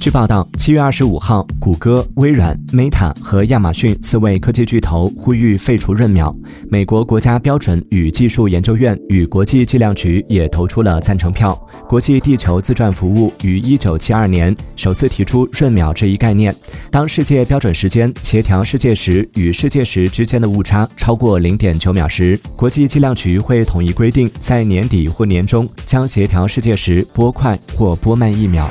据报道，七月二十五号，谷歌、微软、Meta 和亚马逊四位科技巨头呼吁废除闰秒。美国国家标准与技术研究院与国际计量局也投出了赞成票。国际地球自转服务于一九七二年首次提出闰秒这一概念。当世界标准时间协调世界时与世界时之间的误差超过零点九秒时，国际计量局会统一规定，在年底或年中将协调世界时拨快或拨慢一秒。